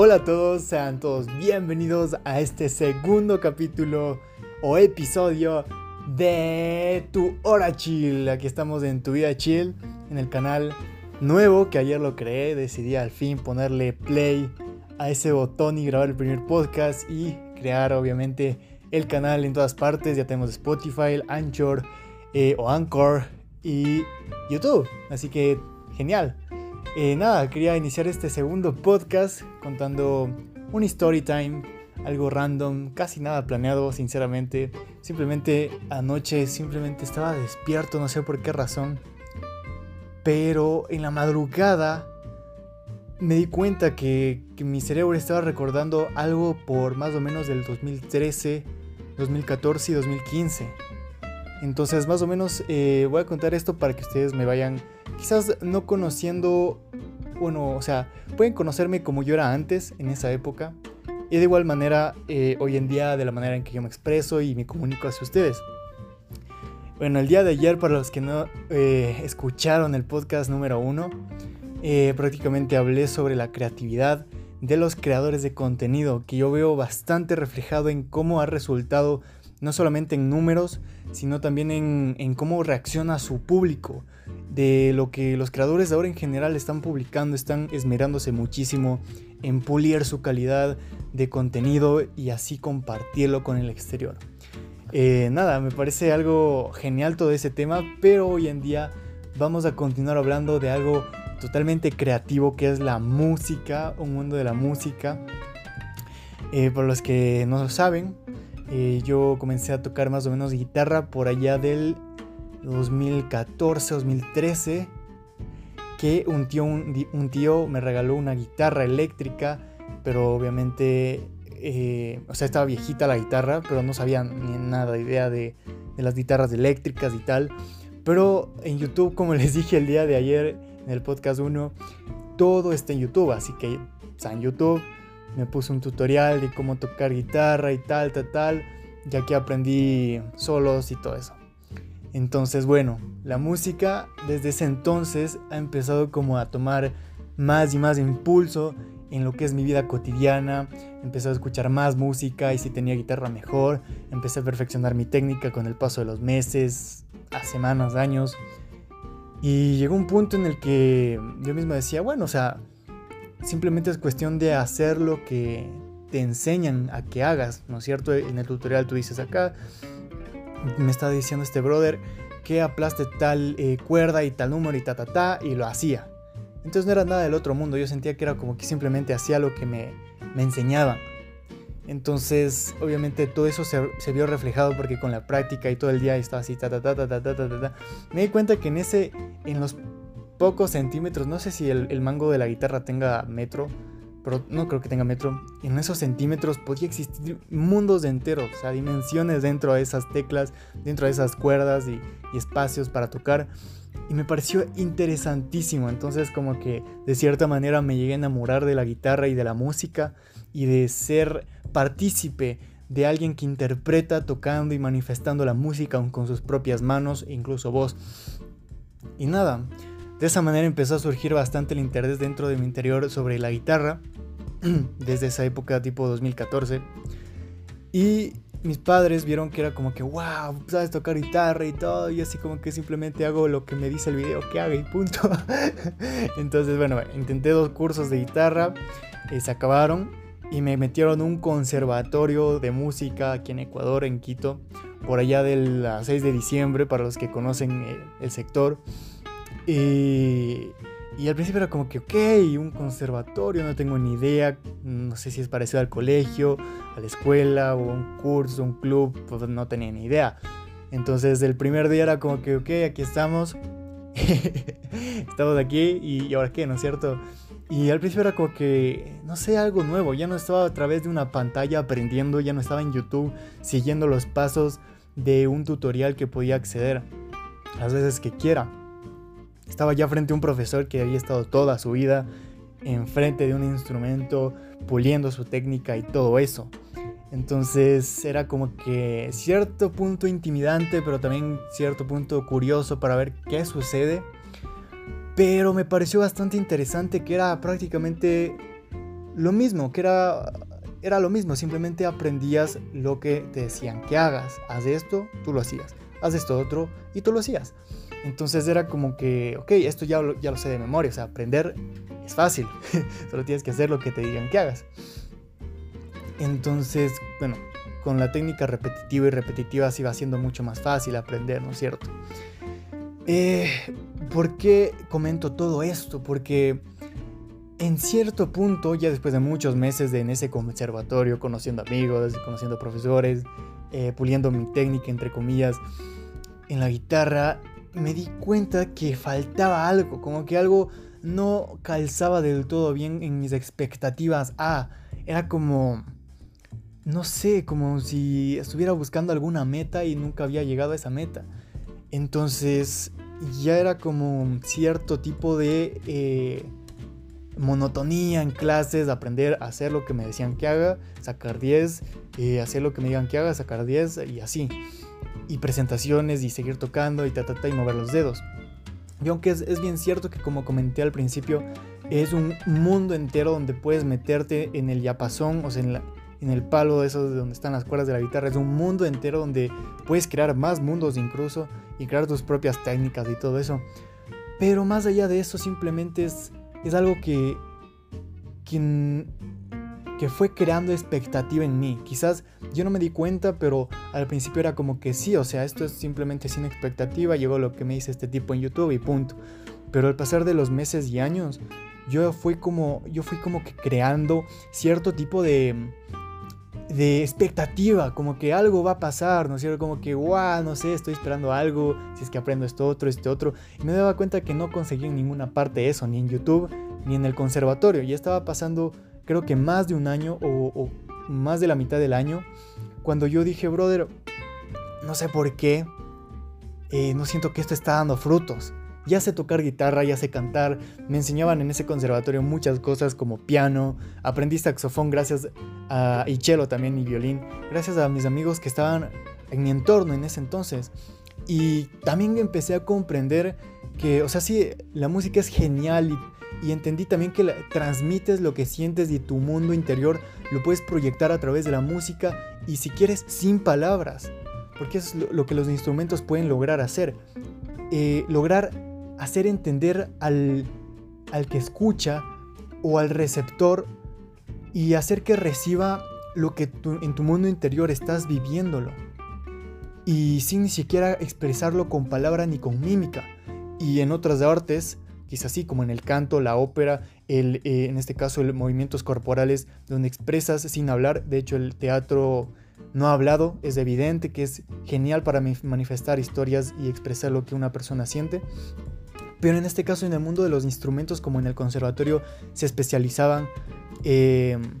Hola a todos, sean todos bienvenidos a este segundo capítulo o episodio de Tu Hora Chill. Aquí estamos en Tu Vida Chill, en el canal nuevo que ayer lo creé. Decidí al fin ponerle play a ese botón y grabar el primer podcast y crear obviamente el canal en todas partes. Ya tenemos Spotify, Anchor eh, o Anchor y YouTube. Así que genial. Eh, nada, quería iniciar este segundo podcast contando un story time, algo random, casi nada planeado, sinceramente. Simplemente anoche, simplemente estaba despierto, no sé por qué razón. Pero en la madrugada me di cuenta que, mi cerebro estaba recordando algo por más o menos del 2013, 2014 y 2015. Entonces más o menos eh, voy a contar esto para que ustedes me vayan quizás no conociendo, bueno, o sea, pueden conocerme como yo era antes, en esa época, y de igual manera eh, hoy en día de la manera en que yo me expreso y me comunico hacia ustedes. Bueno, el día de ayer, para los que no eh, escucharon el podcast número uno, eh, prácticamente hablé sobre la creatividad de los creadores de contenido, que yo veo bastante reflejado en cómo ha resultado, no solamente en números, sino también en, en cómo reacciona su público de lo que los creadores de ahora en general están publicando, están esmerándose muchísimo en pulir su calidad de contenido y así compartirlo con el exterior. Eh, nada, me parece algo genial todo ese tema, pero hoy en día vamos a continuar hablando de algo totalmente creativo que es la música, un mundo de la música. Eh, por los que no lo saben, eh, yo comencé a tocar más o menos guitarra por allá del 2014, 2013, que un tío, un, tío me regaló una guitarra eléctrica, pero obviamente, eh, o sea, estaba viejita la guitarra, pero no sabía ni nada idea de, de las guitarras eléctricas y tal. Pero en YouTube, como les dije el día de ayer en el podcast 1, todo está en YouTube, así que sea, en YouTube me puse un tutorial de cómo tocar guitarra y tal, tal, tal, ya que aprendí solos y todo eso. Entonces, bueno, la música desde ese entonces ha empezado como a tomar más y más impulso en lo que es mi vida cotidiana. Empecé a escuchar más música y si tenía guitarra mejor. Empecé a perfeccionar mi técnica con el paso de los meses, a semanas, años. Y llegó un punto en el que yo mismo decía, bueno, o sea, simplemente es cuestión de hacer lo que te enseñan a que hagas, ¿no es cierto? En el tutorial tú dices acá, me estaba diciendo este brother que aplaste tal eh, cuerda y tal número y ta ta ta y lo hacía. Entonces no era nada del otro mundo, yo sentía que era como que simplemente hacía lo que me, me enseñaban. Entonces, obviamente todo eso se, se, vio reflejado porque con la práctica y todo el día estaba así, ta ta ta ta ta ta ta ta. Me di cuenta que en ese, en los pocos centímetros, no sé si el, el mango de la guitarra tenga metro, pero no creo que tenga metro. En esos centímetros podía existir mundos enteros, o sea, dimensiones dentro de esas teclas, dentro de esas cuerdas y, espacios para tocar. Y me pareció interesantísimo, entonces como que de cierta manera me llegué a enamorar de la guitarra y de la música y de ser partícipe de alguien que interpreta tocando y manifestando la música con sus propias manos, incluso voz. Y nada, de esa manera empezó a surgir bastante el interés dentro de mi interior sobre la guitarra, desde esa época tipo 2014. Y mis padres vieron que era como que, wow, sabes tocar guitarra y todo, y así como que simplemente hago lo que me dice el video que haga y punto. Entonces, bueno, intenté dos cursos de guitarra, eh, se acabaron y me metieron un conservatorio de música aquí en Ecuador, en Quito, por allá del 6 de diciembre, para los que conocen eh, el sector. Y, y al principio era como que, ok, un conservatorio, no tengo ni idea, no sé si es parecido al colegio, a la escuela, o un curso, un club, pues no tenía ni idea. Entonces el primer día era como que, ok, aquí estamos, estamos aquí y, ahora qué, ¿no es cierto? Y al principio era como que, no sé, algo nuevo, ya no estaba a través de una pantalla aprendiendo, ya no estaba en YouTube siguiendo los pasos de un tutorial que podía acceder las veces que quiera. Estaba ya frente a un profesor que había estado toda su vida enfrente de un instrumento, puliendo su técnica y todo eso. Entonces era como que cierto punto intimidante, pero también cierto punto curioso para ver qué sucede. Pero me pareció bastante interesante que era prácticamente lo mismo, que era, era lo mismo, simplemente aprendías lo que te decían que hagas. Haz esto, tú lo hacías. Haz esto otro y tú lo hacías. Entonces era como que, ok, esto ya lo, ya lo sé de memoria, o sea, aprender es fácil, solo tienes que hacer lo que te digan que hagas. Entonces, bueno, con la técnica repetitiva y repetitiva se iba siendo mucho más fácil aprender, ¿no es cierto? Eh, ¿Por qué comento todo esto? Porque en cierto punto, ya después de muchos meses de en ese conservatorio, conociendo amigos, conociendo profesores, eh, puliendo mi técnica, entre comillas, en la guitarra, me di cuenta que faltaba algo, como que algo no calzaba del todo bien en mis expectativas. Ah, era como, no sé, como si estuviera buscando alguna meta y nunca había llegado a esa meta. Entonces ya era como cierto tipo de eh, monotonía en clases, aprender a hacer lo que me decían que haga, sacar 10, eh, hacer lo que me digan que haga, sacar 10 y así. Y presentaciones y seguir tocando y ta, ta, y mover los dedos. Y aunque es, bien cierto que como comenté al principio, es un mundo entero donde puedes meterte en el yapazón, o sea, en, el palo de esos de donde están las cuerdas de la guitarra. Es un mundo entero donde puedes crear más mundos incluso y crear tus propias técnicas y todo eso. Pero más allá de eso, simplemente es, es algo que, que, que fue creando expectativa en mí. Quizás yo no me di cuenta, pero al principio era como que sí, o sea, esto es simplemente sin expectativa, llegó lo que me dice este tipo en YouTube y punto. Pero al pasar de los meses y años, yo fui como, yo fui como que creando cierto tipo de, de expectativa, como que algo va a pasar, ¿no es cierto? Como que, wow, no sé, estoy esperando algo, si es que aprendo esto otro, este otro. Y me daba cuenta que no conseguí en ninguna parte eso, ni en YouTube, ni en el conservatorio. Ya estaba pasando, creo que más de un año o más de la mitad del año cuando yo dije, brother, no sé por qué, eh, no siento que esto está dando frutos. Ya sé tocar guitarra, ya sé cantar, me enseñaban en ese conservatorio muchas cosas como piano, aprendí saxofón gracias a, y cello también y violín, gracias a mis amigos que estaban en mi entorno en ese entonces. Y también empecé a comprender que, o sea, sí, la música es genial y y entendí también que transmites lo que sientes y tu mundo interior lo puedes proyectar a través de la música y si quieres sin palabras, porque es lo, que los instrumentos pueden lograr hacer. Eh, lograr hacer entender al, al que escucha o al receptor y hacer que reciba lo que en tu mundo interior estás viviéndolo. Y sin ni siquiera expresarlo con palabra ni con mímica. Y en otras artes, quizás así como en el canto, la ópera, el, eh, en este caso el movimientos corporales, donde expresas sin hablar. De hecho, el teatro no hablado es evidente que es genial para manifestar historias y expresar lo que una persona siente. Pero en este caso, en el mundo de los instrumentos, como en el conservatorio se especializaban, em,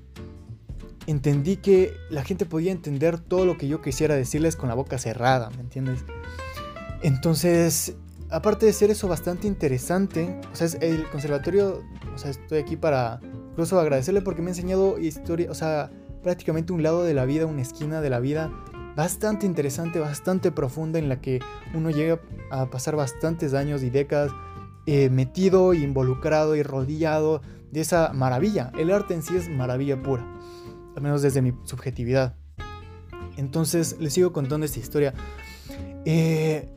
entendí que la gente podía entender todo lo que yo quisiera decirles con la boca cerrada, ¿me entiendes? Entonces aparte de ser eso bastante interesante, o sea, el conservatorio, o sea, estoy aquí para incluso agradecerle porque me ha enseñado historia, o sea, prácticamente un lado de la vida, una esquina de la vida bastante interesante, bastante profunda en la que uno llega a pasar bastantes años y décadas eh, metido, involucrado y rodeado de esa maravilla. El arte en sí es maravilla pura, al menos desde mi subjetividad. Entonces les sigo contando esta historia. Eh,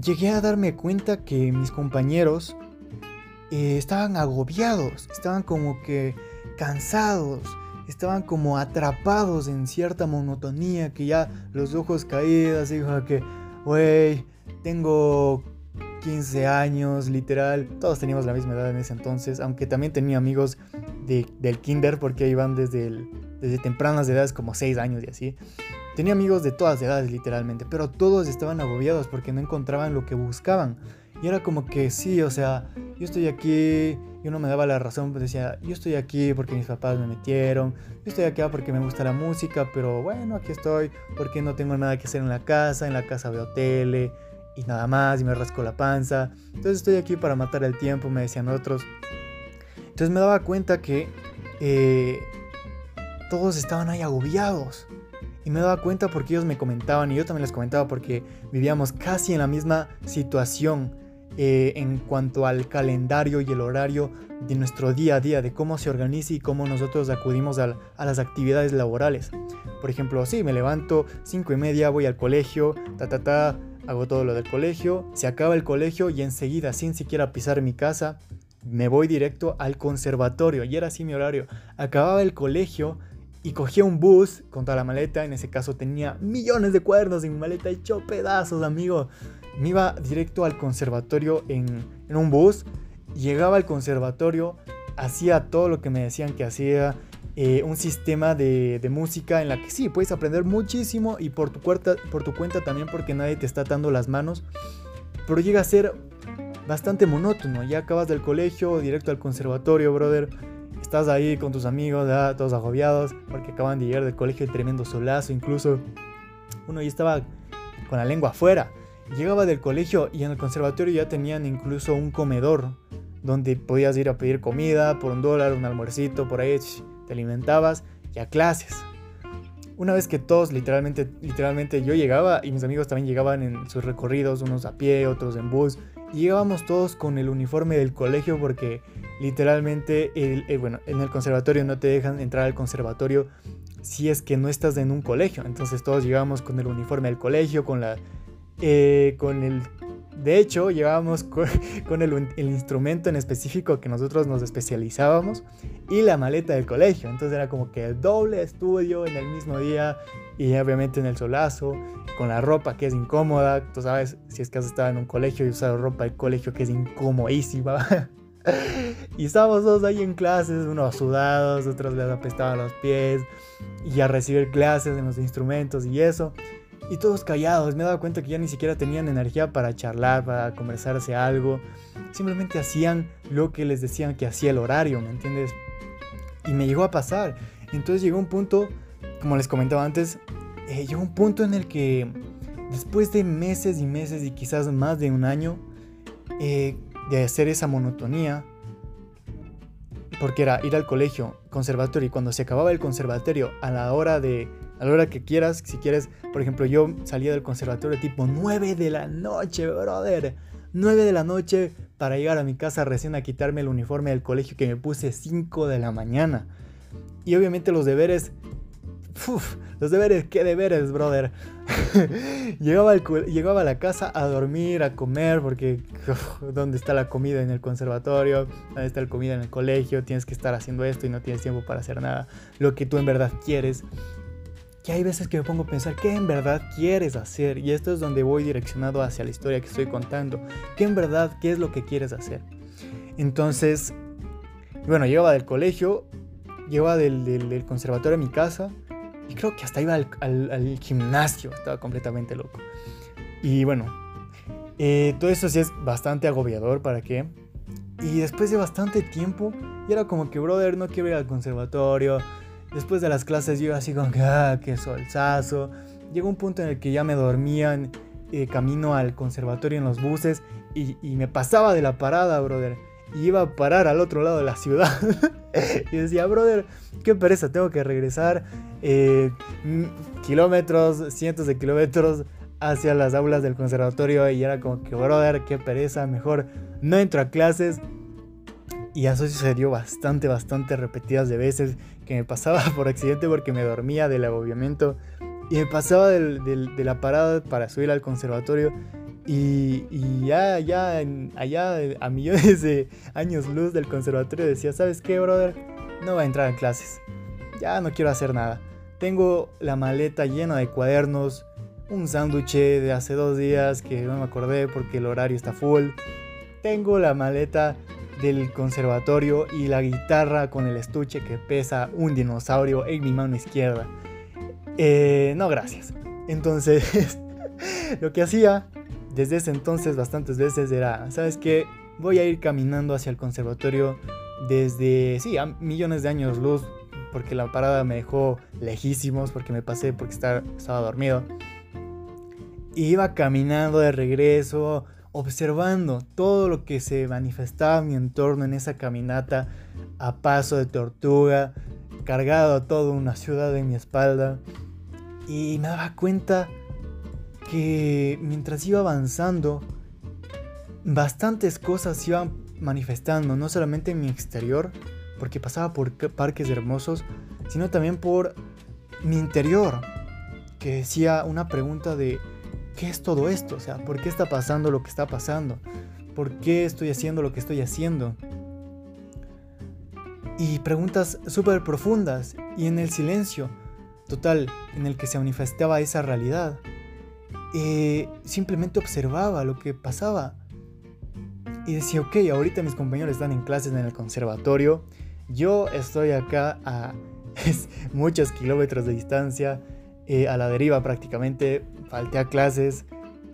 llegué a darme cuenta que mis compañeros eh, estaban agobiados, estaban como que cansados, estaban como atrapados en cierta monotonía, que ya los ojos caídos, dijo que, wey, tengo 15 años, literal, todos teníamos la misma edad en ese entonces, aunque también tenía amigos del kinder, porque iban desde, desde tempranas edades, como 6 años y así. Tenía amigos de todas edades literalmente, pero todos estaban agobiados porque no encontraban lo que buscaban. Y era como que sí, o sea, yo estoy aquí, yo no me daba la razón, pues decía, yo estoy aquí porque mis papás me metieron, yo estoy aquí porque me gusta la música, pero bueno, aquí estoy porque no tengo nada que hacer en la casa, en la casa veo tele y nada más y me rasco la panza. Entonces estoy aquí para matar el tiempo, me decían otros. Entonces me daba cuenta que eh, todos estaban ahí agobiados. Y me daba cuenta porque ellos me comentaban y yo también les comentaba porque vivíamos casi en la misma situación. eh, en cuanto al calendario y el horario de nuestro día a día, de cómo se organiza y cómo nosotros acudimos a, las actividades laborales. Por ejemplo, sí, me levanto 5 y media, voy al colegio, ta ta ta, hago todo lo del colegio, se acaba el colegio y enseguida, sin siquiera pisar mi casa, me voy directo al conservatorio. Y era así mi horario. Acababa el colegio y cogía un bus con toda la maleta. En ese caso tenía millones de cuadernos en mi maleta hecho pedazos, amigo. Me iba directo al conservatorio en, en un bus. Llegaba al conservatorio, hacía todo lo que me decían que hacía. Eh, un sistema de, de, música en la que sí, puedes aprender muchísimo y por tu, por tu cuenta también porque nadie te está dando las manos. Pero llega a ser bastante monótono. Ya acabas del colegio, directo al conservatorio, brother. Estás ahí con tus amigos, todos agobiados, porque acaban de llegar del colegio, el tremendo solazo incluso. Uno ya estaba con la lengua afuera. Llegaba del colegio y en el conservatorio ya tenían incluso un comedor donde podías ir a pedir comida por un dólar, un almuercito, por ahí te alimentabas y a clases. Una vez que todos literalmente, literalmente yo llegaba y mis amigos también llegaban en sus recorridos, unos a pie, otros en bus, llegábamos todos con el uniforme del colegio porque literalmente, eh, bueno, en el conservatorio no te dejan entrar al conservatorio si es que no estás en un colegio. Entonces todos llegábamos con el uniforme del colegio, con la... Eh, con el de hecho, llevábamos con, el, instrumento en específico que nosotros nos especializábamos y la maleta del colegio. Entonces era como que el doble estudio en el mismo día y obviamente en el solazo, con la ropa que es incómoda. Tú sabes, si es que has estado en un colegio y usado ropa del colegio que es incomodísima. y estábamos todos ahí en clases, unos sudados, otros les apestaban los pies y a recibir clases en los instrumentos y eso y todos callados. Me he dado cuenta que ya ni siquiera tenían energía para charlar, para conversarse algo. Simplemente hacían lo que les decían que hacía el horario, ¿me entiendes? Y me llegó a pasar. Entonces llegó un punto, como les comentaba antes, eh, llegó un punto en el que después de meses y meses y quizás más de un año eh, de hacer esa monotonía, porque era ir al colegio, conservatorio, y cuando se acababa el conservatorio, a la hora de a la hora que quieras. Si quieres, por ejemplo, yo salía del conservatorio tipo 9 de la noche, brother. 9 de la noche para llegar a mi casa recién a quitarme el uniforme del colegio que me puse 5 de la mañana. Y obviamente los deberes... Uf, los deberes, ¿qué deberes, brother? llegaba, llegaba a la casa a dormir, a comer, porque ¿dónde está la comida en el conservatorio? ¿Dónde está la comida en el colegio? Tienes que estar haciendo esto y no tienes tiempo para hacer nada. Lo que tú en verdad quieres que hay veces que me pongo a pensar qué en verdad quieres hacer y esto es donde voy direccionado hacia la historia que estoy contando, qué en verdad, qué es lo que quieres hacer. Entonces, bueno, llegaba del colegio, llegaba del, conservatorio a mi casa y creo que hasta iba al, gimnasio, estaba completamente loco. Y bueno, eh, todo eso sí es bastante agobiador, ¿para qué? Y después de bastante tiempo, y era como que, brother, no quiero ir al conservatorio, Después de las clases yo así como que, ah, qué solzazo. Llegó un punto en el que ya me dormían eh, camino al conservatorio en los buses y, me pasaba de la parada, brother. Y iba a parar al otro lado de la ciudad. y decía, brother, qué pereza, tengo que regresar eh, kilómetros, cientos de kilómetros hacia las aulas del conservatorio. Y era como que, brother, qué pereza, mejor no entro a clases. Y eso sucedió bastante, bastante repetidas de veces que me pasaba por accidente porque me dormía del agobiamiento y me pasaba de la parada para subir al conservatorio y, ya, ya, allá a millones de años luz del conservatorio decía, ¿sabes qué, brother? No voy a entrar en clases. Ya no quiero hacer nada. Tengo la maleta llena de cuadernos, un sándwich de hace dos días que no me acordé porque el horario está full. Tengo la maleta del conservatorio y la guitarra con el estuche que pesa un dinosaurio en mi mano izquierda. Eh, no, gracias. Entonces, lo que hacía desde ese entonces bastantes veces era, ¿sabes qué? Voy a ir caminando hacia el conservatorio desde, sí, a millones de años luz, porque la parada me dejó lejísimos, porque me pasé porque estaba, dormido. Iba caminando de regreso, observando todo lo que se manifestaba en mi entorno en esa caminata a paso de tortuga, cargado toda una ciudad en mi espalda. Y me daba cuenta que mientras iba avanzando, bastantes cosas se iban manifestando, no solamente en mi exterior, porque pasaba por parques hermosos, sino también por mi interior, que decía una pregunta de ¿qué es todo esto? O sea, ¿por qué está pasando lo que está pasando? ¿Por qué estoy haciendo lo que estoy haciendo? Y preguntas súper profundas y en el silencio total en el que se manifestaba esa realidad, eh, simplemente observaba lo que pasaba y decía, ok, ahorita mis compañeros están en clases en el conservatorio, yo estoy acá a muchos kilómetros de distancia, eh, a la deriva prácticamente, falté a clases,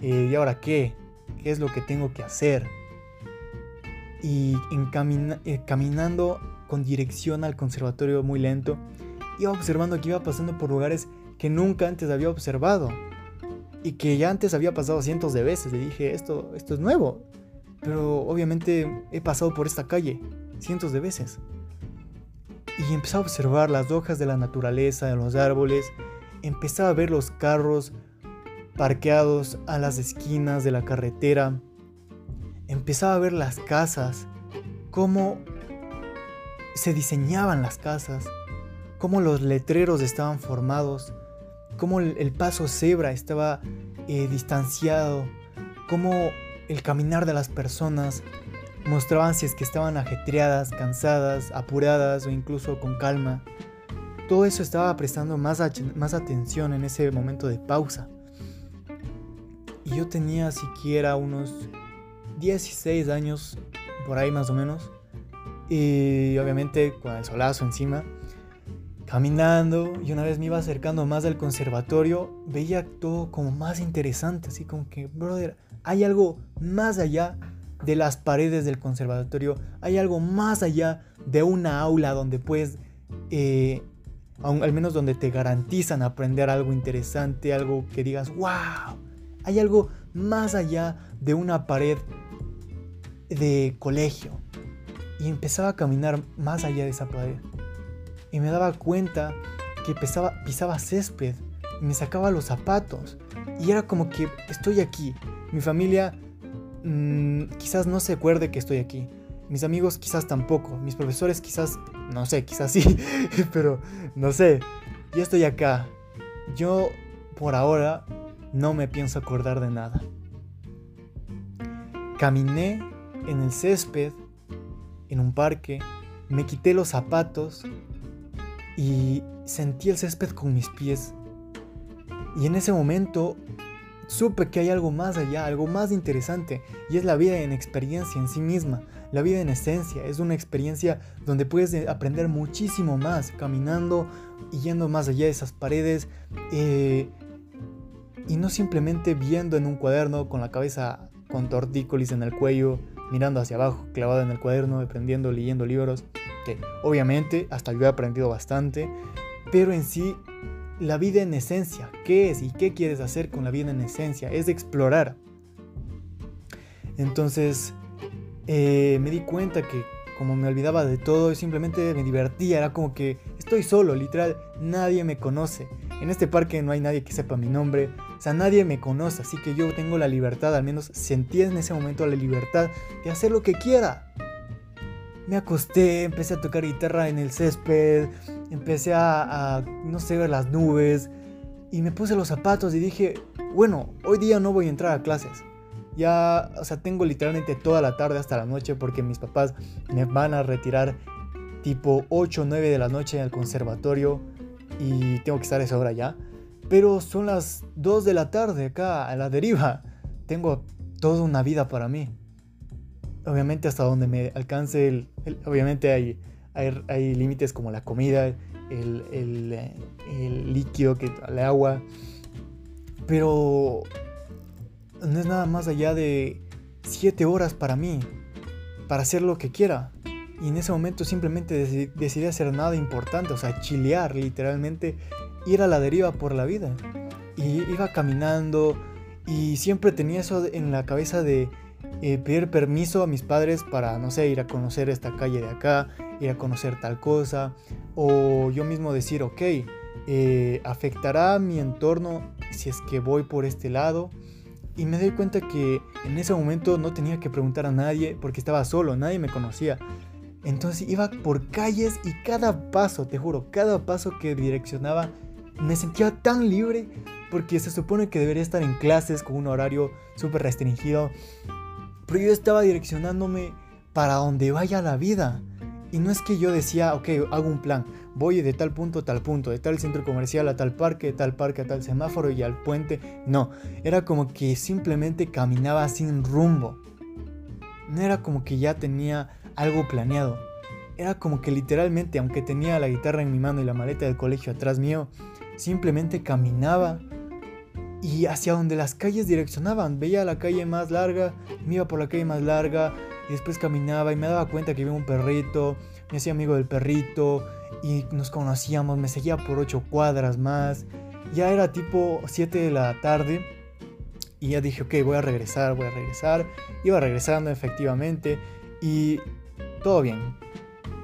eh, ¿y ahora qué? ¿Qué es lo que tengo que hacer? Y eh, caminando con dirección al conservatorio muy lento, iba observando que iba pasando por lugares que nunca antes había observado y que ya antes había pasado cientos de veces. Y dije, esto, esto es nuevo, pero obviamente he pasado por esta calle cientos de veces. Y empecé a observar las hojas de la naturaleza, de los árboles, empezaba a ver los carros parqueados a las esquinas de la carretera, empezaba a ver las casas, cómo se diseñaban las casas, cómo los letreros estaban formados, cómo el paso cebra estaba eh, distanciado, cómo el caminar de las personas mostraban si es que estaban ajetreadas, cansadas, apuradas o incluso con calma. Todo eso estaba prestando más, más atención en ese momento de pausa. Y yo tenía siquiera unos 16 años, por ahí más o menos. Y obviamente con el solazo encima, caminando y una vez me iba acercando más al conservatorio, veía todo como más interesante, así como que, brother, hay algo más allá de las paredes del conservatorio, hay algo más allá de una aula donde puedes eh, al menos donde te garantizan aprender algo interesante, algo que digas, wow, hay algo más allá de una pared de colegio. Y empezaba a caminar más allá de esa pared. Y me daba cuenta que pisaba, pisaba césped y me sacaba los zapatos. Y era como que estoy aquí. Mi familia mm, quizás no se acuerde que estoy aquí. Mis amigos quizás tampoco, mis profesores quizás, no sé, quizás sí, pero no sé. Yo estoy acá. Yo por ahora no me pienso acordar de nada. Caminé en el césped, en un parque, me quité los zapatos y sentí el césped con mis pies. Y en ese momento supe que hay algo más allá, algo más interesante, y es la vida en experiencia en sí misma. La vida en esencia es una experiencia donde puedes aprender muchísimo más caminando y yendo más allá de esas paredes eh, y no simplemente viendo en un cuaderno con la cabeza con tortícolis en el cuello, mirando hacia abajo, clavado en el cuaderno, aprendiendo, leyendo libros, que obviamente hasta yo he aprendido bastante, pero en sí la vida en esencia, ¿qué es y qué quieres hacer con la vida en esencia? Es explorar. Entonces, eh, me di cuenta que como me olvidaba de todo, simplemente me divertía, era como que estoy solo, literal, nadie me conoce. En este parque no hay nadie que sepa mi nombre, o sea, nadie me conoce, así que yo tengo la libertad, al menos sentí en ese momento la libertad de hacer lo que quiera. Me acosté, empecé a tocar guitarra en el césped, empecé a, no sé, ver las nubes, y me puse los zapatos y dije, bueno, hoy día no voy a entrar a clases ya, o sea, tengo literalmente toda la tarde hasta la noche porque mis papás me van a retirar tipo 8 o 9 de la noche en el conservatorio y tengo que estar esa hora ya. Pero son las 2 de la tarde acá a la deriva. Tengo toda una vida para mí. Obviamente hasta donde me alcance el... obviamente hay, hay, límites como la comida, el, el, el líquido, que, el agua. Pero no es nada más allá de 7 horas para mí, para hacer lo que quiera. Y en ese momento simplemente decidí, hacer nada importante, o sea, chilear, literalmente, ir a la deriva por la vida. Y iba caminando y siempre tenía eso en la cabeza de eh, pedir permiso a mis padres para, no sé, ir a conocer esta calle de acá, ir a conocer tal cosa, o yo mismo decir, ok, eh, afectará mi entorno si es que voy por este lado y me doy cuenta que en ese momento no tenía que preguntar a nadie porque estaba solo, nadie me conocía. Entonces iba por calles y cada paso, te juro, cada paso que direccionaba me sentía tan libre porque se supone que debería estar en clases con un horario súper restringido. Pero yo estaba direccionándome para donde vaya la vida. Y no es que yo decía, ok, hago un plan, voy de tal punto a tal punto, de tal centro comercial a tal parque, de tal parque a tal semáforo y al puente. No, era como que simplemente caminaba sin rumbo. No era como que ya tenía algo planeado. Era como que literalmente, aunque tenía la guitarra en mi mano y la maleta del colegio atrás mío, simplemente caminaba y hacia donde las calles direccionaban. Veía la calle más larga, me iba por la calle más larga y después caminaba y me daba cuenta que había un perrito, me hacía amigo del perrito y nos conocíamos, me seguía por ocho cuadras más. Ya era tipo 7 de la tarde y ya dije, ok, voy a regresar, voy a regresar. Iba regresando efectivamente y todo bien.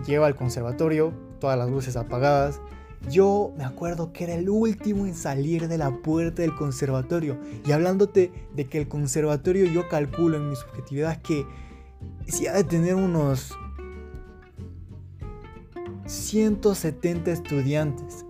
Llego al conservatorio, todas las luces apagadas. Yo me acuerdo que era el último en salir de la puerta del conservatorio. Y hablándote de que el conservatorio yo calculo en mi subjetividad que si ha de tener unos 170 estudiantes.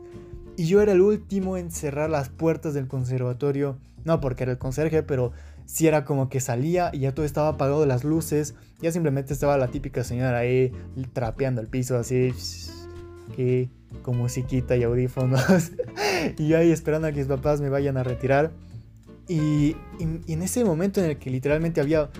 Y yo era el último en cerrar las puertas del conservatorio. No porque era el conserje, pero si era como que salía y ya todo estaba apagado las luces. Ya simplemente estaba la típica señora ahí trapeando el piso así. Que con musiquita y audífonos. y ahí esperando a que mis papás me vayan a retirar. Y, en ese momento en el que literalmente había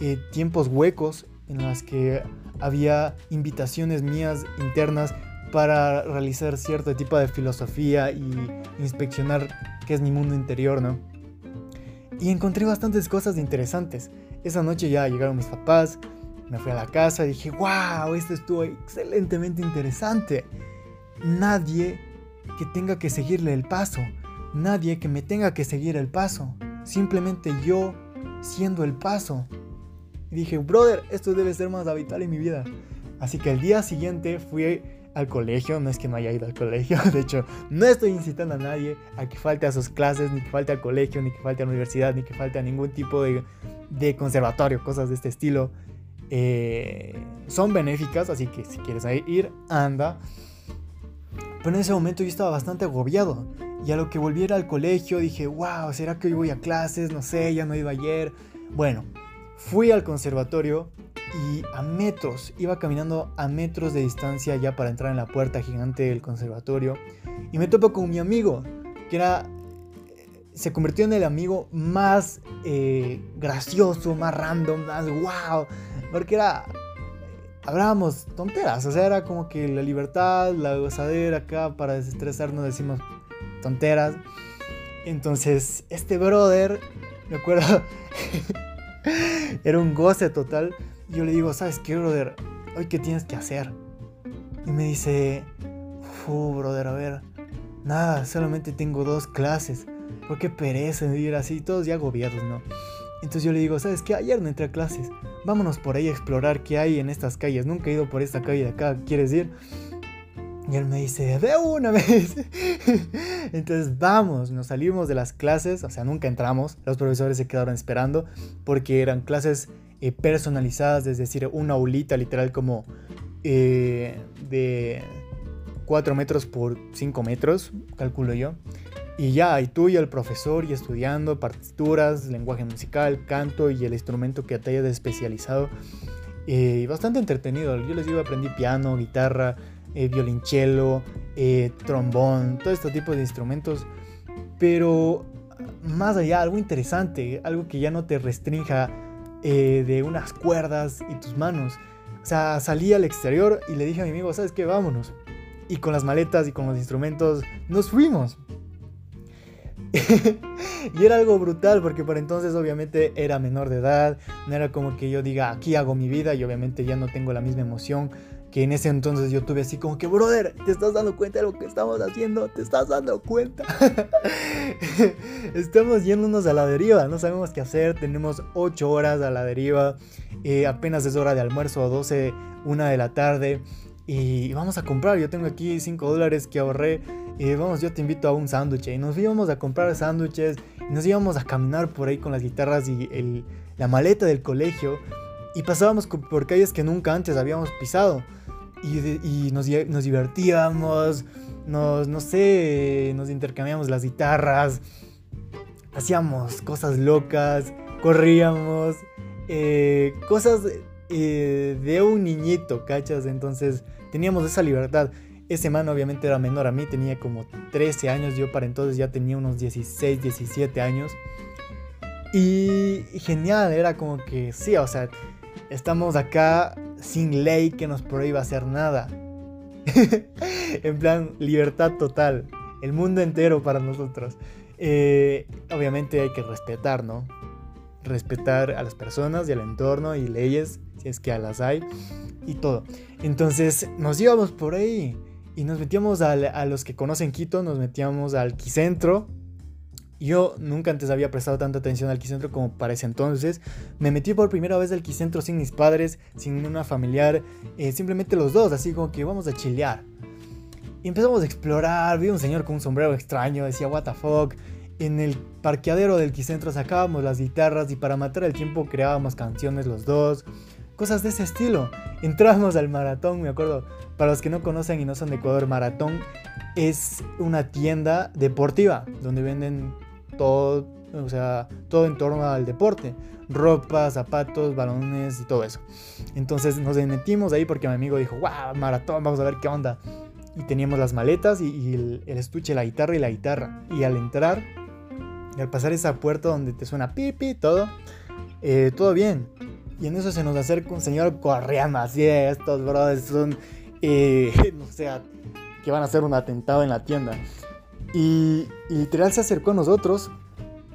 eh, tiempos huecos en los que había invitaciones mías internas para realizar cierto tipo de filosofía y inspeccionar qué es mi mundo interior, ¿no? Y encontré bastantes cosas interesantes. Esa noche ya llegaron mis papás, me fui a la casa y dije, wow, esto estuvo excelentemente interesante nadie que tenga que seguirle el paso, nadie que me tenga que seguir el paso, simplemente yo siendo el paso. Y dije, brother, esto debe ser más habitual en mi vida. Así que el día siguiente fui al colegio, no es que no haya ido al colegio, de hecho, no estoy incitando a nadie a que falte a sus clases, ni que falte al colegio, ni que falte a la universidad, ni que falte a ningún tipo de, de conservatorio, cosas de este estilo. Eh, son benéficas, así que si quieres ir, anda. Pero en ese momento yo estaba bastante agobiado. Y a lo que volviera al colegio dije, wow, ¿será que hoy voy a clases? No sé, ya no iba ayer. Bueno, fui al conservatorio y a metros, iba caminando a metros de distancia ya para entrar en la puerta gigante del conservatorio. Y me topo con mi amigo, que era se convirtió en el amigo más eh, gracioso, más random, más wow, porque era hablábamos tonteras, o sea, era como que la libertad, la gozadera acá para desestresarnos decimos tonteras. Entonces, este brother, me acuerdo, era un goce total. Yo le digo, ¿sabes qué, brother? Hoy qué tienes que hacer. Y me dice, Fu, brother, a ver, nada, solamente tengo dos clases. ¿Por qué pereza ir así? Todos ya agobiados, ¿no? Entonces yo le digo, ¿sabes qué? Ayer no entré a clases. Vámonos por ahí a explorar qué hay en estas calles. Nunca he ido por esta calle de acá. ¿Quieres ir? Y él me dice, de una vez. Entonces vamos, nos salimos de las clases, o sea, nunca entramos. Los profesores se quedaron esperando porque eran clases eh, personalizadas, es decir, una aulita literal como eh, de 4 metros por 5 metros, calculo yo. Y ya, y tú y el profesor y estudiando partituras, lenguaje musical, canto y el instrumento que te hayas especializado. Eh, bastante entretenido. Yo les digo, aprendí piano, guitarra, eh, violonchelo, eh, trombón, todo este tipo de instrumentos. Pero más allá, algo interesante, algo que ya no te restrinja eh, de unas cuerdas y tus manos. O sea, salí al exterior y le dije a mi amigo, ¿sabes qué? Vámonos. Y con las maletas y con los instrumentos nos fuimos. y era algo brutal porque por entonces obviamente era menor de edad, no era como que yo diga aquí hago mi vida y obviamente ya no tengo la misma emoción que en ese entonces yo tuve así como que, brother, ¿te estás dando cuenta de lo que estamos haciendo? ¿Te estás dando cuenta? estamos yéndonos a la deriva, no sabemos qué hacer, tenemos 8 horas a la deriva, eh, apenas es hora de almuerzo, 12, 1 de la tarde. Y vamos a comprar, yo tengo aquí 5 dólares que ahorré, y vamos, yo te invito a un sándwich. Y nos íbamos a comprar sándwiches, y nos íbamos a caminar por ahí con las guitarras y el, la maleta del colegio, y pasábamos por calles que nunca antes habíamos pisado, y, nos, nos, divertíamos, nos, no sé, nos intercambiamos las guitarras, hacíamos cosas locas, corríamos, eh, cosas eh, de un niñito, ¿cachas? Entonces teníamos esa libertad. Ese man obviamente era menor a mí, tenía como 13 años, yo para entonces ya tenía unos 16, 17 años. Y genial, era como que sí, o sea, estamos acá sin ley que nos prohíba hacer nada. en plan, libertad total. El mundo entero para nosotros. Eh, obviamente hay que respetar, ¿no? Respetar a las personas y al entorno y leyes, si es que a las hay, y todo. Entonces nos íbamos por ahí y nos metíamos a los que conocen Quito, nos metíamos al Quicentro. Yo nunca antes había prestado tanta atención al Quicentro como para ese entonces. Me metí por primera vez al Quicentro sin mis padres, sin una familiar, eh, simplemente los dos, así como que vamos a chilear. Y empezamos a explorar, vi un señor con un sombrero extraño, decía, what the fuck. En el parqueadero del Quicentro sacábamos las guitarras y para matar el tiempo creábamos canciones los dos. Cosas de ese estilo. Entramos al maratón, me acuerdo. Para los que no conocen y no son de Ecuador, maratón es una tienda deportiva donde venden todo, o sea, todo en torno al deporte. Ropa, zapatos, balones y todo eso. Entonces nos metimos ahí porque mi amigo dijo, wow, maratón, vamos a ver qué onda y teníamos las maletas y, el, estuche, la guitarra y la guitarra. Y al entrar, y al pasar esa puerta donde te suena pipi, todo, eh, todo bien. Y en eso se nos acerca un señor corriendo así, estos brothers son, eh, no sé, que van a hacer un atentado en la tienda. Y, literal se acercó a nosotros.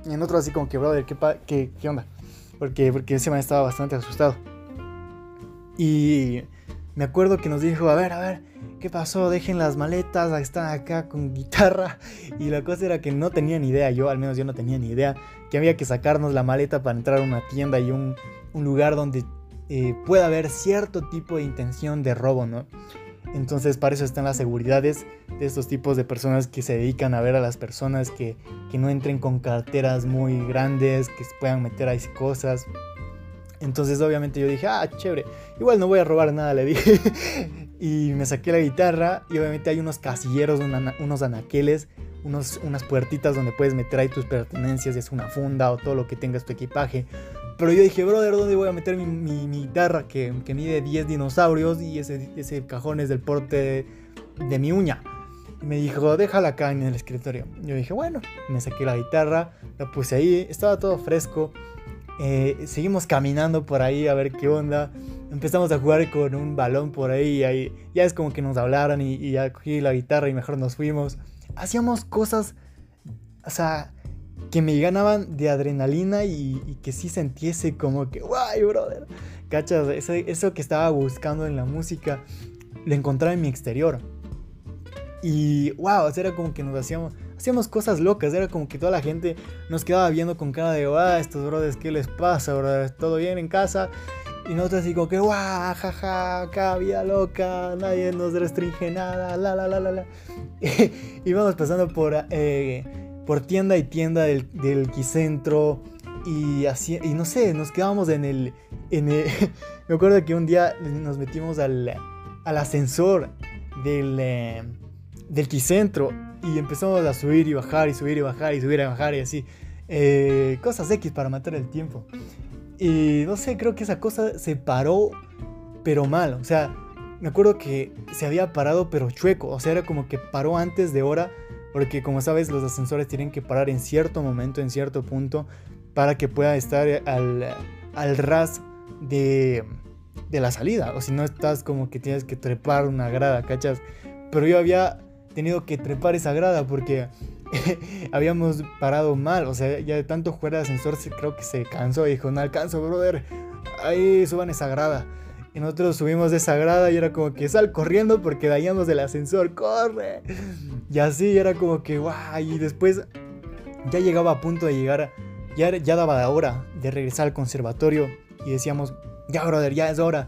Y en otro así como que, brother, ¿qué, qué, qué onda? Porque, porque ese man estaba bastante asustado. Y me acuerdo que nos dijo, a ver, a ver, ¿qué pasó? Dejen las maletas, están acá con guitarra. Y la cosa era que no tenía ni idea, yo al menos yo no tenía ni idea, que había que sacarnos la maleta para entrar a una tienda y un, lugar donde eh, pueda haber cierto tipo de intención de robo, ¿no? Entonces para eso están las seguridades de estos tipos de personas que se dedican a ver a las personas que, que no entren con carteras muy grandes, que puedan meter ahí cosas. Entonces obviamente yo dije, ah, chévere, igual no voy a robar nada, le dije. y me saqué la guitarra y obviamente hay unos casilleros, unos anaqueles, unos, unas puertitas donde puedes meter ahí tus pertenencias, es una funda o todo lo que tengas tu equipaje. Pero yo dije, brother, ¿dónde voy a meter mi, guitarra que, que, mide 10 dinosaurios y ese, ese cajón es del porte de, mi uña? Me dijo, déjala acá en el escritorio. Yo dije, bueno, me saqué la guitarra, la puse ahí, estaba todo fresco. Eh, seguimos caminando por ahí a ver qué onda. Empezamos a jugar con un balón por ahí y ya es como que nos hablaran y, ya cogí la guitarra y mejor nos fuimos. Hacíamos cosas, o sea, que me ganaban de adrenalina y, que sí sentiese como que, guay, brother. ¿Cachas? Eso, eso que estaba buscando en la música, lo encontraba en mi exterior. Y wow, era como que nos hacíamos, hacíamos cosas locas, era como que toda la gente nos quedaba viendo con cara de, ah, estos brothers, ¿qué les pasa, brother? ¿Todo bien en casa? Y nosotros así como que, guau, jaja, acá vida loca, nadie nos restringe nada, la, la, la, la, la. Íbamos pasando por, eh, por tienda y tienda del, del Quicentro y así, y no sé, nos quedábamos en el, en el, me acuerdo que un día nos metimos al, al ascensor del... Eh, del Quicentro y empezamos a subir y bajar y subir y bajar y subir y bajar y así. Eh, cosas X para matar el tiempo. Y no sé, creo que esa cosa se paró, pero mal. O sea, me acuerdo que se había parado, pero chueco. O sea, era como que paró antes de hora. Porque como sabes, los ascensores tienen que parar en cierto momento, en cierto punto, para que pueda estar al, al ras de, de la salida. O si no estás como que tienes que trepar una grada, ¿cachas? Pero yo había tenido que trepar esa grada porque habíamos parado mal. O sea, ya de tanto jugar de ascensor creo que se cansó y dijo, no alcanzo, brother. Ahí suban esa grada. Y nosotros subimos de esa grada y era como que sal corriendo porque dañamos del ascensor, corre. Y así era como que, guay. Y después ya llegaba a punto de llegar, ya, ya daba la hora de regresar al conservatorio. Y decíamos, ya, brother, ya es hora.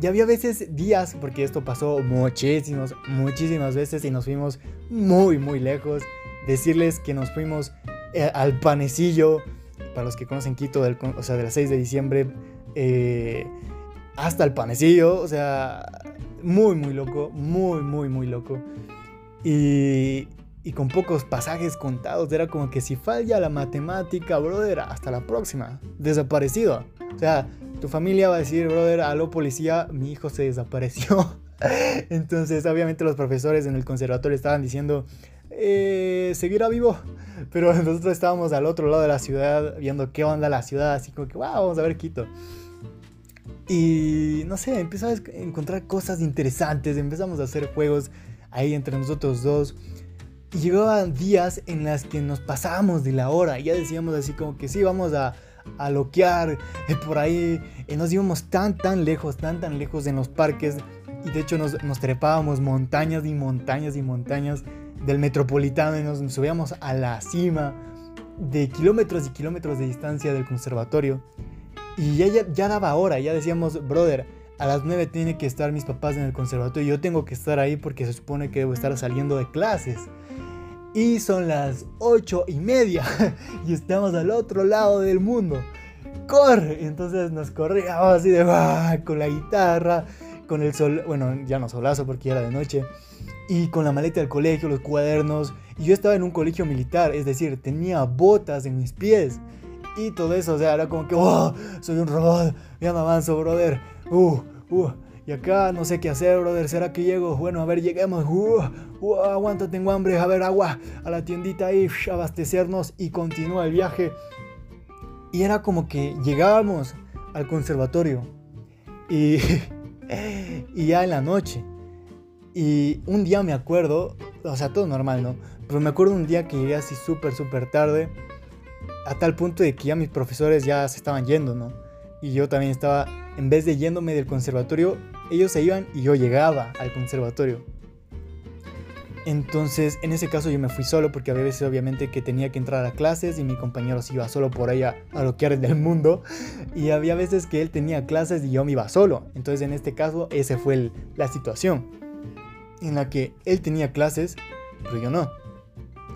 Y había veces, días, porque esto pasó muchísimos, muchísimas veces y nos fuimos muy, muy lejos. Decirles que nos fuimos eh, al panecillo, para los que conocen Quito, del, o sea, de las 6 de diciembre eh, hasta el panecillo, o sea, muy, muy loco, muy, muy, muy loco. Y, y con pocos pasajes contados, era como que si falla la matemática, brother, hasta la próxima, desaparecido. O sea, tu familia va a decir, brother, aló policía, mi hijo se desapareció. Entonces, obviamente los profesores en el conservatorio estaban diciendo, eh, seguirá vivo. Pero nosotros estábamos al otro lado de la ciudad, viendo qué onda la ciudad, así como que, wow, vamos a ver Quito. Y no sé, empezamos a encontrar cosas interesantes, empezamos a hacer juegos ahí entre nosotros dos. Y llegaban días en las que nos pasábamos de la hora, ya decíamos así como que sí, vamos a a loquear eh, por ahí. Y nos íbamos tan, tan lejos, tan, tan lejos en los parques. Y de hecho nos, trepábamos montañas y montañas y montañas del metropolitano y nos subíamos a la cima de kilómetros y kilómetros de distancia del conservatorio. Y ya, ya, daba hora, ya decíamos, brother, a las 9 tiene que estar mis papás en el conservatorio. Yo tengo que estar ahí porque se supone que debo estar saliendo de clases. Y son las ocho y media. y estamos al otro lado del mundo. ¡Corre! Entonces nos corríamos así de con la guitarra, con el sol, bueno, ya no solazo porque era de noche. Y con la maleta del colegio, los cuadernos. Y yo estaba en un colegio militar, es decir, tenía botas en mis pies. Y todo eso, o sea, era como que, ¡oh! Soy un robot, ya me avanzo, brother. ¡Uh! ¡Uh! Y acá no sé qué hacer, brother. ¿Será que llego? Bueno, a ver, lleguemos. Uh, uh, aguanta, tengo hambre. A ver, agua. A la tiendita ahí, abastecernos y continúa el viaje. Y era como que llegábamos al conservatorio. Y, y ya en la noche. Y un día me acuerdo, o sea, todo normal, ¿no? Pero me acuerdo un día que llegué así súper, súper tarde. A tal punto de que ya mis profesores ya se estaban yendo, ¿no? Y yo también estaba, en vez de yéndome del conservatorio, ellos se iban y yo llegaba al conservatorio. Entonces, en ese caso yo me fui solo porque había veces obviamente que tenía que entrar a clases y mi compañero se iba solo por ahí a, loquear del mundo. Y había veces que él tenía clases y yo me iba solo. Entonces, en este caso, esa fue la situación. En la que él tenía clases, pero yo no.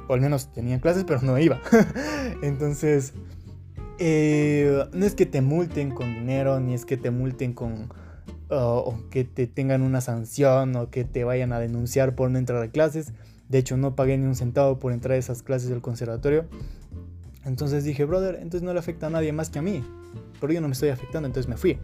O al menos tenía clases, pero no iba. Entonces, eh, no es que te multen con dinero, ni es que te multen con o que te tengan una sanción o que te vayan a denunciar por no entrar a clases. De hecho, no pagué ni un centavo por entrar a esas clases del conservatorio. Entonces dije, brother, entonces no le afecta a nadie más que a mí. Pero yo no me estoy afectando, entonces me fui.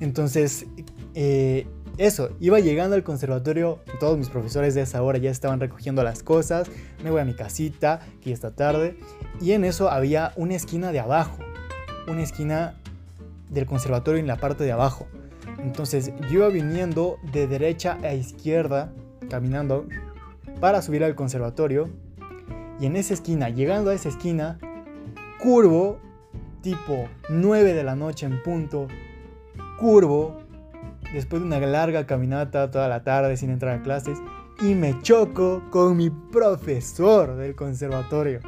Entonces, eh, eso, iba llegando al conservatorio, todos mis profesores de esa hora ya estaban recogiendo las cosas, me voy a mi casita, que esta tarde, y en eso había una esquina de abajo, una esquina del conservatorio en la parte de abajo. Entonces yo iba viniendo de derecha a izquierda, caminando, para subir al conservatorio. Y en esa esquina, llegando a esa esquina, curvo, tipo 9 de la noche en punto, curvo, después de una larga caminata toda la tarde sin entrar a clases, y me choco con mi profesor del conservatorio.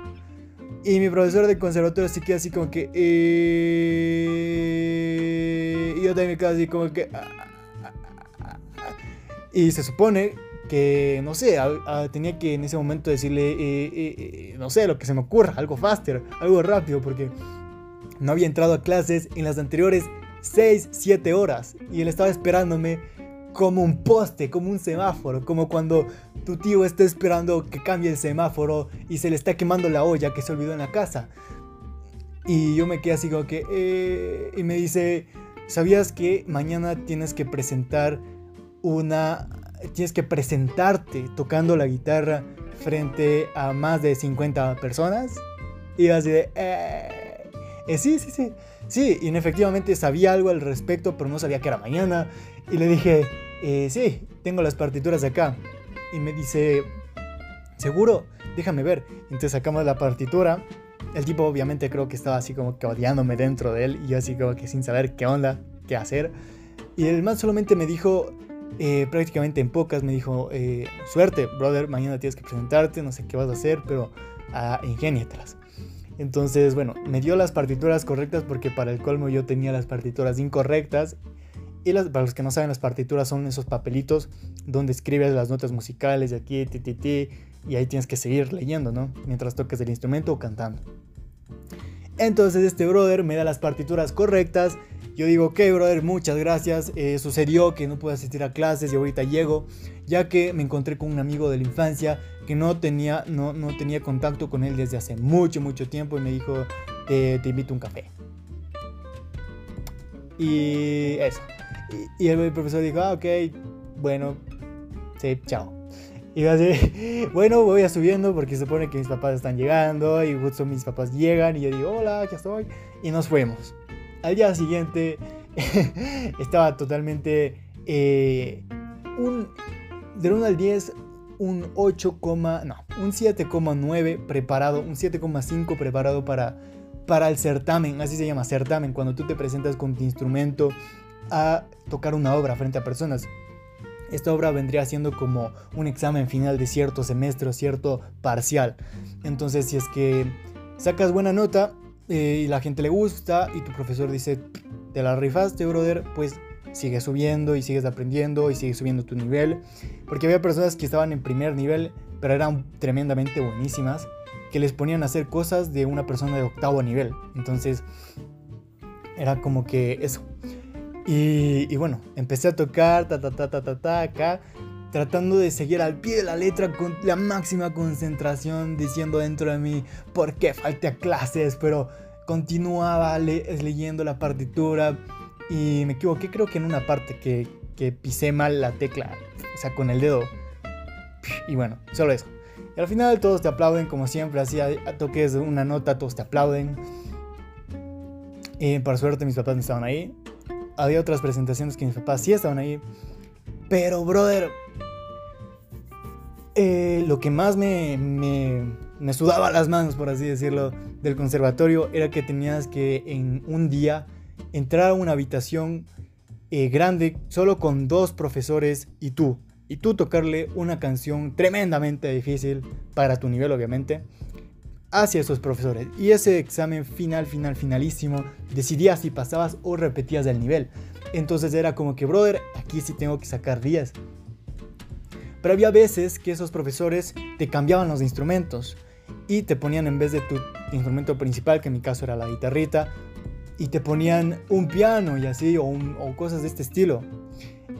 Y mi profesor del conservatorio se queda así como que... Eh", y yo también me quedo así como que... Ah, ah, ah, y se supone que, no sé, tenía que en ese momento decirle, eh, eh, no sé, lo que se me ocurra, algo faster, algo rápido, porque no había entrado a clases en las anteriores 6, 7 horas. Y él estaba esperándome como un poste, como un semáforo, como cuando tu tío está esperando que cambie el semáforo y se le está quemando la olla que se olvidó en la casa. Y yo me quedé así como que... Eh, y me dice, ¿sabías que mañana tienes que presentar una... Tienes que presentarte tocando la guitarra frente a más de 50 personas? Y así de... Eh, eh, sí, sí, sí. Sí, y efectivamente sabía algo al respecto, pero no sabía que era mañana. Y le dije, eh, sí, tengo las partituras acá. Y me dice, ¿seguro? Déjame ver. Entonces sacamos la partitura. El tipo obviamente creo que estaba así como que odiándome dentro de él. Y yo así como que sin saber qué onda, qué hacer. Y el man solamente me dijo, eh, prácticamente en pocas, me dijo, eh, suerte, brother, mañana tienes que presentarte, no sé qué vas a hacer, pero ingéniatelas. Entonces, bueno, me dio las partituras correctas porque para el colmo yo tenía las partituras incorrectas Y para los que no saben, las partituras son esos papelitos donde escribes las notas musicales de aquí, ti, ti, ti, y ahí tienes que seguir leyendo, ¿no? Mientras toques el instrumento o cantando. Entonces este brother me da las partituras correctas. Yo digo, ok, brother, muchas gracias. Eh, sucedió que no pude asistir a clases y ahorita llego, ya que me encontré con un amigo de la infancia que no tenía, no, no tenía contacto con él desde hace mucho, mucho tiempo y me dijo, te, te invito a un café. Y eso. Y, el profesor dijo, ah, ok, bueno, sí, chao. Y así, bueno, voy a subiendo porque se supone que mis papás están llegando y justo mis papás llegan y yo digo, hola, ya estoy. Y nos fuimos. Al día siguiente estaba totalmente eh, un, de 1 al 10, un 8, no, un 7,9 preparado, un 7,5 preparado para, para el certamen, así se llama, certamen, cuando tú te presentas con tu instrumento a tocar una obra frente a personas. Esta obra vendría siendo como un examen final de cierto semestre o cierto parcial. Entonces, si es que sacas buena nota eh, y la gente le gusta y tu profesor dice, te la rifaste, brother, pues sigues subiendo y sigues aprendiendo y sigues subiendo tu nivel. Porque había personas que estaban en primer nivel, pero eran tremendamente buenísimas, que les ponían a hacer cosas de una persona de octavo nivel. Entonces, era como que eso. Y, bueno, empecé a tocar, ta, ta, ta, ta, ta, ta, acá, tratando de seguir al pie de la letra con la máxima concentración, diciendo dentro de mí, ¿por qué falté a clases? Pero continuaba leyendo la partitura y me equivoqué, creo que en una parte que, pisé mal la tecla, o sea, con el dedo. Y bueno, solo eso. Y al final todos te aplauden, como siempre, así toques una nota, todos te aplauden. Y por suerte mis papás no estaban ahí había otras presentaciones que mis papás sí estaban ahí. Pero, brother, eh, lo que más me, me, sudaba las manos, por así decirlo, del conservatorio era que tenías que en un día entrar a una habitación eh, grande solo con dos profesores y tú. Y tú tocarle una canción tremendamente difícil para tu nivel, obviamente hacia esos profesores. Y ese examen final, final, finalísimo, decidías si pasabas o repetías el nivel. Entonces era como que, brother, aquí sí tengo que sacar 10. Pero había veces que esos profesores te cambiaban los instrumentos y te ponían en vez de tu instrumento principal, que en mi caso era la guitarrita, y te ponían un piano y así, o, o cosas de este estilo.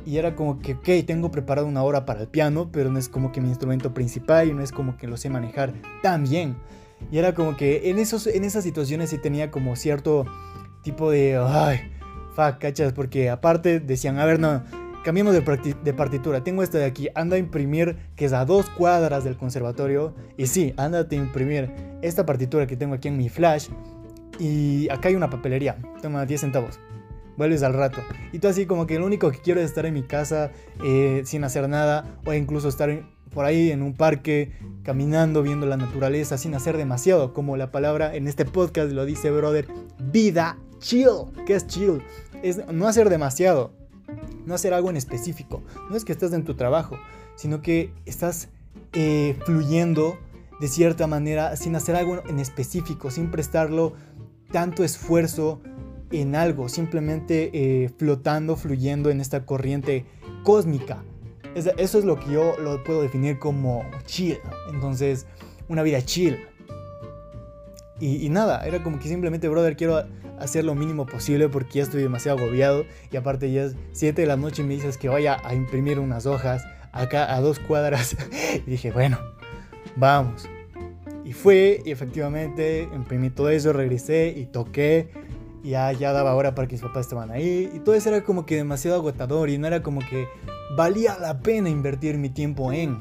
Y era como que, ok, tengo preparado una hora para el piano, pero no es como que mi instrumento principal y no es como que lo sé manejar tan bien. Y era como que en, esos, en esas situaciones sí tenía como cierto tipo de... Ay, fuck, cachas, porque aparte decían, a ver, no, cambiemos de, partitura. Tengo esta de aquí, anda a imprimir, que es a dos cuadras del conservatorio. Y sí, ándate a imprimir esta partitura que tengo aquí en mi flash. Y acá hay una papelería, toma 10 centavos. Vuelves al rato. Y tú así como que lo único que quiero es estar en mi casa eh, sin hacer nada. O incluso estar por ahí en un parque, caminando, viendo la naturaleza, sin hacer demasiado, como la palabra en este podcast lo dice, brother, vida chill. ¿Qué es chill? Es no hacer demasiado, no hacer algo en específico. No es que estés en tu trabajo, sino que estás eh, fluyendo de cierta manera sin hacer algo en específico, sin prestarlo tanto esfuerzo en algo, simplemente eh, flotando, fluyendo en esta corriente cósmica eso es lo que yo lo puedo definir como chill. Entonces, una vida chill. Y, nada, era como que simplemente, brother, quiero hacer lo mínimo posible porque ya estoy demasiado agobiado. Y aparte ya es 7 de la noche y me dices que vaya a imprimir unas hojas acá a dos cuadras. y dije, bueno, vamos. Y fue, y efectivamente imprimí todo eso, regresé y toqué ya, ya daba hora para que mis papás estaban ahí. Y todo eso era como que demasiado agotador y no era como que valía la pena invertir mi tiempo en.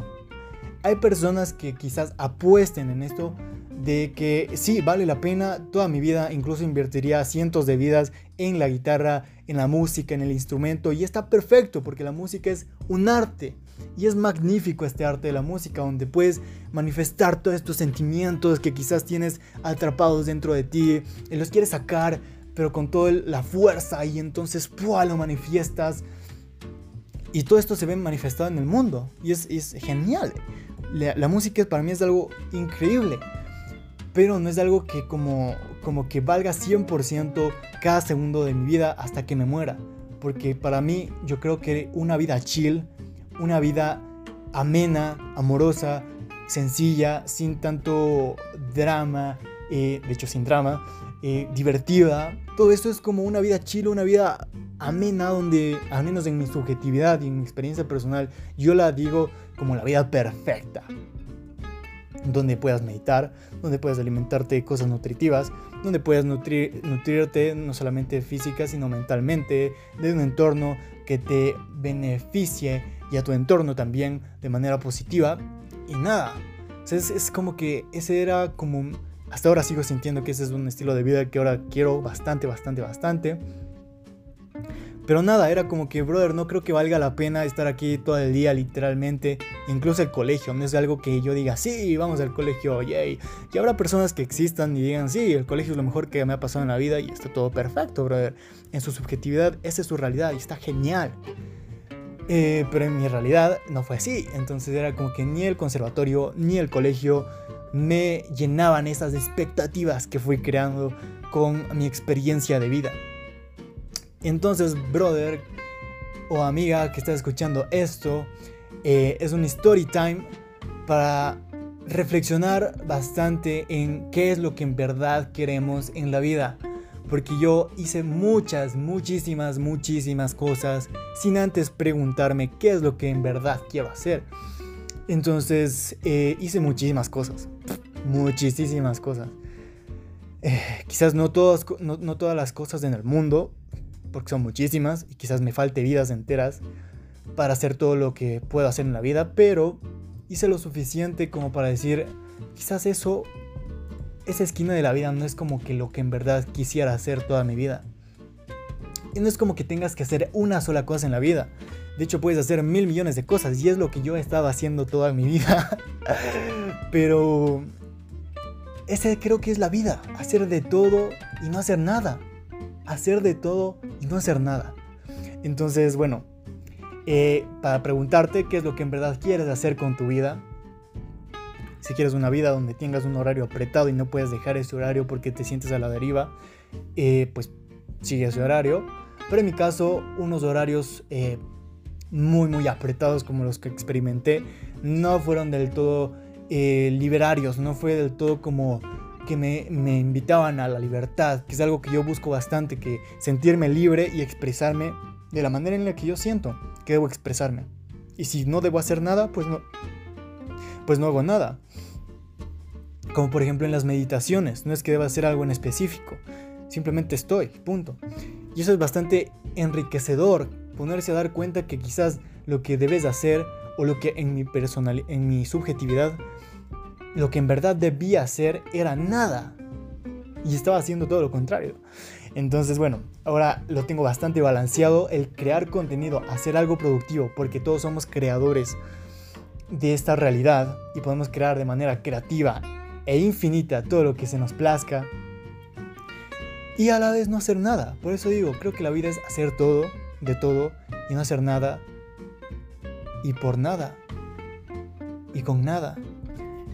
Hay personas que quizás apuesten en esto de que sí, vale la pena, toda mi vida incluso invertiría cientos de vidas en la guitarra, en la música, en el instrumento y está perfecto porque la música es un arte y es magnífico este arte de la música donde puedes manifestar todos estos sentimientos que quizás tienes atrapados dentro de ti y los quieres sacar pero con toda la fuerza y entonces ¡pua! lo manifiestas. Y todo esto se ve manifestado en el mundo y es, genial. La, la, música para mí es algo increíble, pero no es algo que como, como que valga 100% cada segundo de mi vida hasta que me muera. porque para mí yo creo que una vida chill, una vida amena, amorosa, sencilla, sin tanto drama, eh, de hecho sin drama, eh, divertida. Todo esto es como una vida chila, una vida amena, donde, al menos en mi subjetividad y en mi experiencia personal, yo la digo como la vida perfecta. Donde puedas meditar, donde puedas alimentarte de cosas nutritivas, donde puedas nutrirte no solamente física, sino mentalmente, de un entorno que te beneficie y a tu entorno también de manera positiva. Y nada, es, es como que ese era como hasta ahora sigo sintiendo que ese es un estilo de vida que ahora quiero bastante, bastante, bastante. Pero nada, era como que, brother, no creo que valga la pena estar aquí todo el día, literalmente. Incluso el colegio, no es algo que yo diga, sí, vamos al colegio, yay. Y habrá personas que existan y digan, sí, el colegio es lo mejor que me ha pasado en la vida y está todo perfecto, brother. En su subjetividad, esa es su realidad y está genial. Eh, pero en mi realidad no fue así. Entonces era como que ni el conservatorio, ni el colegio me llenaban esas expectativas que fui creando con mi experiencia de vida. Entonces, brother o amiga que está escuchando esto, eh, es un story time para reflexionar bastante en qué es lo que en verdad queremos en la vida. Porque yo hice muchas, muchísimas, muchísimas cosas sin antes preguntarme qué es lo que en verdad quiero hacer. Entonces eh, hice muchísimas cosas muchísimas cosas. Eh, quizás no, todas, no, todas las cosas en el mundo, porque son muchísimas, y quizás me falte vidas enteras para hacer todo lo que puedo hacer en la vida, pero hice lo suficiente como para decir, quizás eso, esa esquina de la vida no es como que lo que en verdad quisiera hacer toda mi vida. Y no es como que tengas que hacer una sola cosa en la vida. De hecho, puedes hacer mil millones de cosas y es lo que yo he estado haciendo toda mi vida. Pero ese creo que es la vida, hacer de todo y no hacer nada. Hacer de todo y no hacer nada. Entonces, bueno, eh, para preguntarte qué es lo que en verdad quieres hacer con tu vida. Si quieres una vida donde tengas un horario apretado y no puedes dejar ese horario porque te sientes a la deriva, eh, pues sigue ese horario. Pero en mi caso, unos horarios eh, muy, muy apretados como los que experimenté no fueron del todo eh, liberarios, no fue del todo como que me, me, invitaban a la libertad, que es algo que yo busco bastante, que sentirme libre y expresarme de la manera en la que yo siento que debo expresarme. Y si no debo hacer nada, pues no, pues no hago nada. Como por ejemplo en las meditaciones, no es que deba hacer algo en específico, simplemente estoy, punto. Y eso es bastante enriquecedor, ponerse a dar cuenta que quizás lo que debes hacer o lo que en mi personal, en mi subjetividad lo que en verdad debía hacer era nada. Y estaba haciendo todo lo contrario. Entonces, bueno, ahora lo tengo bastante balanceado. El crear contenido, hacer algo productivo, porque todos somos creadores de esta realidad y podemos crear de manera creativa e infinita todo lo que se nos plazca. Y a la vez no hacer nada. Por eso digo, creo que la vida es hacer todo, de todo, y no hacer nada. Y por nada. Y con nada.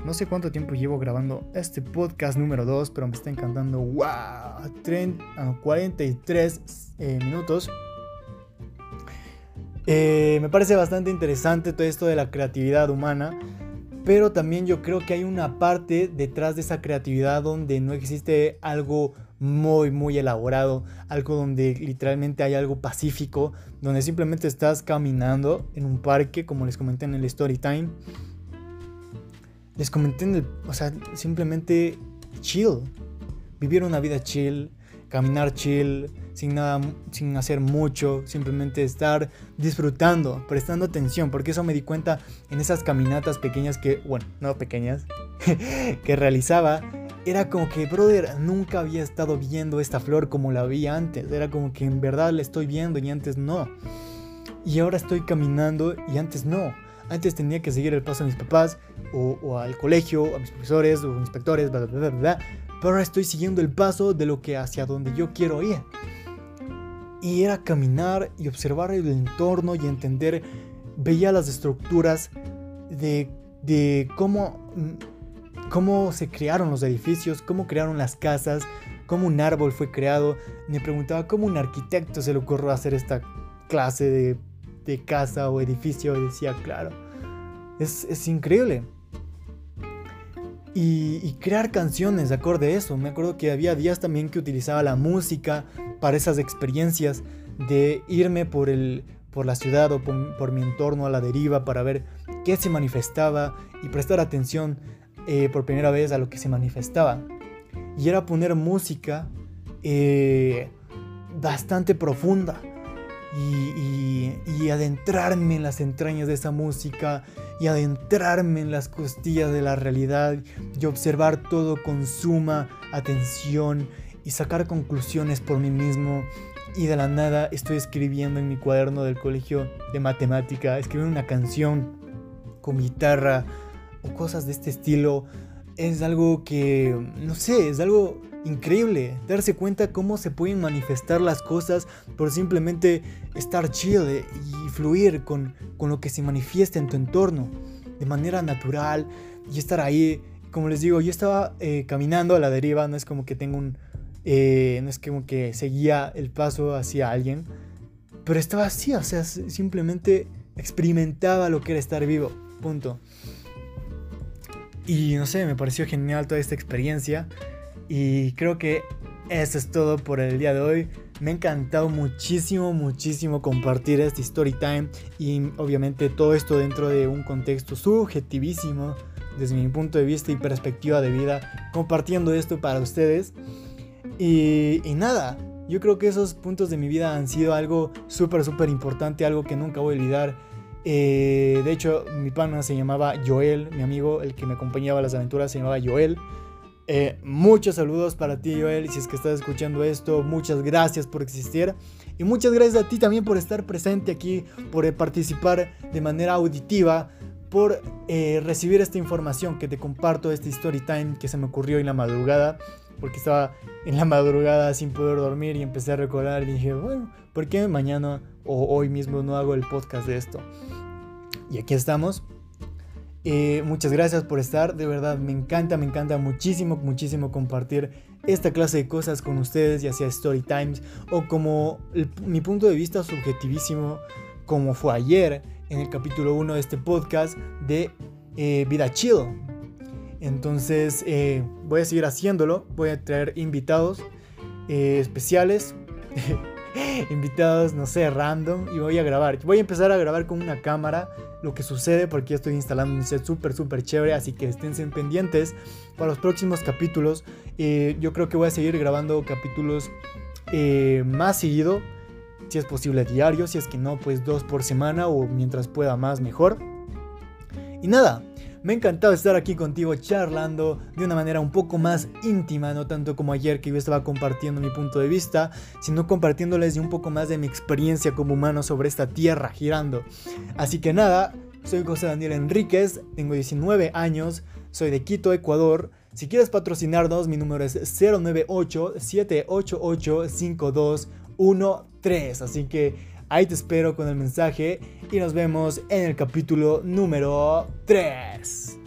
No sé cuánto tiempo llevo grabando este podcast número 2, pero me está encantando. ¡Wow! 30, 43 eh, minutos. Eh, me parece bastante interesante todo esto de la creatividad humana, pero también yo creo que hay una parte detrás de esa creatividad donde no existe algo muy, muy elaborado, algo donde literalmente hay algo pacífico, donde simplemente estás caminando en un parque, como les comenté en el story time les comenté en el, o sea, simplemente chill. Vivir una vida chill, caminar chill, sin nada, sin hacer mucho, simplemente estar disfrutando, prestando atención, porque eso me di cuenta en esas caminatas pequeñas que, bueno, no pequeñas, que realizaba. Era como que, brother, nunca había estado viendo esta flor como la vi antes. Era como que en verdad la estoy viendo y antes no. Y ahora estoy caminando y antes no. Antes tenía que seguir el paso de mis papás, o, al colegio, a mis profesores, o inspectores, bla, bla, bla, bla. Pero ahora estoy siguiendo el paso de lo que hacia donde yo quiero ir. Y era caminar y observar el entorno y entender, veía las estructuras de, de cómo, cómo se crearon los edificios, cómo crearon las casas, cómo un árbol fue creado, me preguntaba cómo un arquitecto se le ocurrió hacer esta clase de, de casa o edificio decía, claro, es, es increíble. Y, crear canciones de acorde a eso. Me acuerdo que había días también que utilizaba la música para esas experiencias de irme por, el, por la ciudad o por, mi entorno a la deriva para ver qué se manifestaba y prestar atención eh, por primera vez a lo que se manifestaba. Y era poner música eh, bastante profunda y, adentrarme en las entrañas de esa música y adentrarme en las costillas de la realidad y observar todo con suma atención y sacar conclusiones por mí mismo y de la nada estoy escribiendo en mi cuaderno del colegio de matemática, escribiendo una canción con guitarra o cosas de este estilo. Es algo que, no sé, es algo increíble. Darse cuenta cómo se pueden manifestar las cosas por simplemente estar chill y fluir con, con lo que se manifiesta en tu entorno de manera natural y estar ahí. Como les digo, yo estaba eh, caminando a la deriva, no es como que tengo un, eh, no es como que seguía el paso hacia alguien, pero estaba así, o sea, simplemente experimentaba lo que era estar vivo, punto. Y no sé, me pareció genial toda esta experiencia y creo que eso es todo por el día de hoy. Me ha encantado muchísimo, muchísimo compartir este story time y obviamente todo esto dentro de un contexto subjetivísimo desde mi punto de vista y perspectiva de vida, compartiendo esto para ustedes. Y, nada, yo creo que esos puntos de mi vida han sido algo súper, súper importante, algo que nunca voy a olvidar. Eh, de hecho, mi pana se llamaba Joel, mi amigo, el que me acompañaba a las aventuras, se llamaba Joel. Eh, muchos saludos para ti, Joel, si es que estás escuchando esto, muchas gracias por existir. Y muchas gracias a ti también por estar presente aquí, por participar de manera auditiva, por eh, recibir esta información que te comparto, este story time que se me ocurrió en la madrugada porque estaba en la madrugada sin poder dormir y empecé a recordar y dije, bueno, ¿por qué mañana o hoy mismo no hago el podcast de esto? Y aquí estamos. Eh, muchas gracias por estar, de verdad me encanta, me encanta muchísimo, muchísimo compartir esta clase de cosas con ustedes, ya sea story times o como mi punto de vista subjetivísimo, como fue ayer en el capítulo 1 de este podcast de eh, Vida Chill, entonces eh, voy a seguir haciéndolo. Voy a traer invitados especiales. invitados, no sé, random. Y voy a grabar. Voy a empezar a grabar con una cámara lo que sucede porque estoy instalando un set súper, súper chévere. Así que esténse pendientes para los próximos capítulos. Eh, yo creo que voy a seguir grabando capítulos más seguido. Si es posible diario. Si es que no, pues dos por semana o mientras pueda más, mejor. Y nada, me ha encantado estar aquí contigo charlando de una manera un poco más íntima, no tanto como ayer que yo estaba compartiendo mi punto de vista, sino compartiéndoles un poco más de mi experiencia como humano sobre esta tierra girando. Así que nada, soy José Daniel Enríquez, tengo 19 años, soy de Quito, Ecuador. Si quieres patrocinarnos, mi número es 098-788-5213. Así que Ahí te espero con el mensaje y nos vemos en el capítulo número 3.